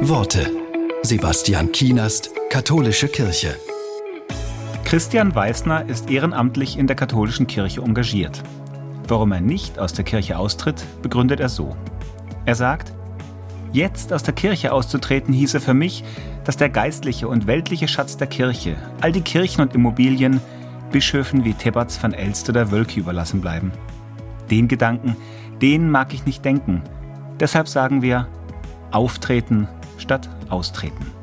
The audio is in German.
Worte. Sebastian Kienast, Katholische Kirche. Christian Weißner ist ehrenamtlich in der katholischen Kirche engagiert. Warum er nicht aus der Kirche austritt, begründet er so. Er sagt, Jetzt aus der Kirche auszutreten hieße für mich, dass der geistliche und weltliche Schatz der Kirche, all die Kirchen und Immobilien, Bischöfen wie Tebatz van Elst oder Wölki überlassen bleiben. Den Gedanken, den mag ich nicht denken. Deshalb sagen wir, auftreten statt austreten.